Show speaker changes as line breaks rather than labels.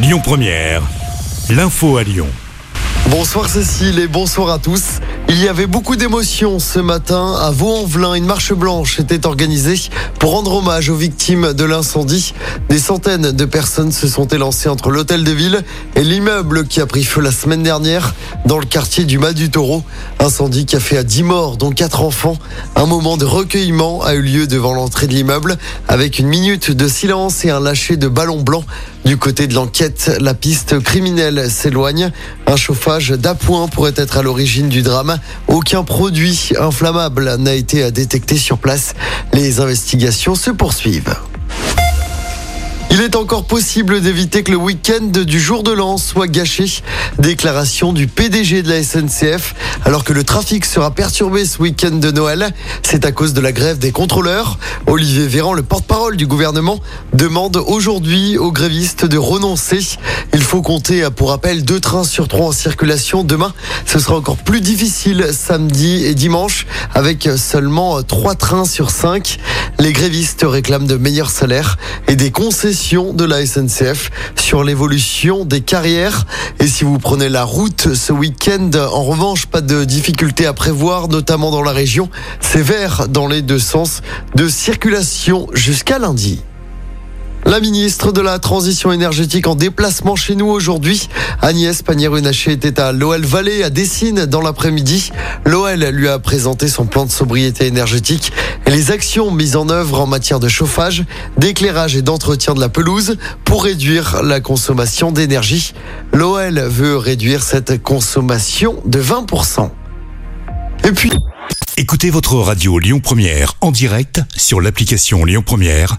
Lyon Première, l'info à Lyon.
Bonsoir Cécile et bonsoir à tous. Il y avait beaucoup d'émotions ce matin à Vaux-en-Velin. Une marche blanche était organisée pour rendre hommage aux victimes de l'incendie. Des centaines de personnes se sont élancées entre l'hôtel de ville et l'immeuble qui a pris feu la semaine dernière dans le quartier du Mas du Taureau. Incendie qui a fait à 10 morts, dont 4 enfants. Un moment de recueillement a eu lieu devant l'entrée de l'immeuble avec une minute de silence et un lâcher de ballons blancs. Du côté de l'enquête, la piste criminelle s'éloigne. Un chauffage d'appoint pourrait être à l'origine du drame. Aucun produit inflammable n'a été détecté sur place. Les investigations se poursuivent. Il est encore possible d'éviter que le week-end du jour de l'an soit gâché. Déclaration du PDG de la SNCF. Alors que le trafic sera perturbé ce week-end de Noël, c'est à cause de la grève des contrôleurs. Olivier Véran, le porte-parole du gouvernement, demande aujourd'hui aux grévistes de renoncer. Il faut compter, pour rappel, deux trains sur trois en circulation. Demain, ce sera encore plus difficile samedi et dimanche avec seulement trois trains sur cinq. Les grévistes réclament de meilleurs salaires et des concessions de la SNCF sur l'évolution des carrières. Et si vous prenez la route ce week-end, en revanche, pas de difficulté à prévoir, notamment dans la région. C'est vert dans les deux sens de circulation jusqu'à lundi. La ministre de la Transition énergétique en déplacement chez nous aujourd'hui. Agnès Pannier-Runacher était à l'OL Vallée à Dessine dans l'après-midi. L'OL lui a présenté son plan de sobriété énergétique et les actions mises en œuvre en matière de chauffage, d'éclairage et d'entretien de la pelouse pour réduire la consommation d'énergie. L'OL veut réduire cette consommation de 20%. Et puis...
Écoutez votre radio Lyon Première en direct sur l'application Lyon Première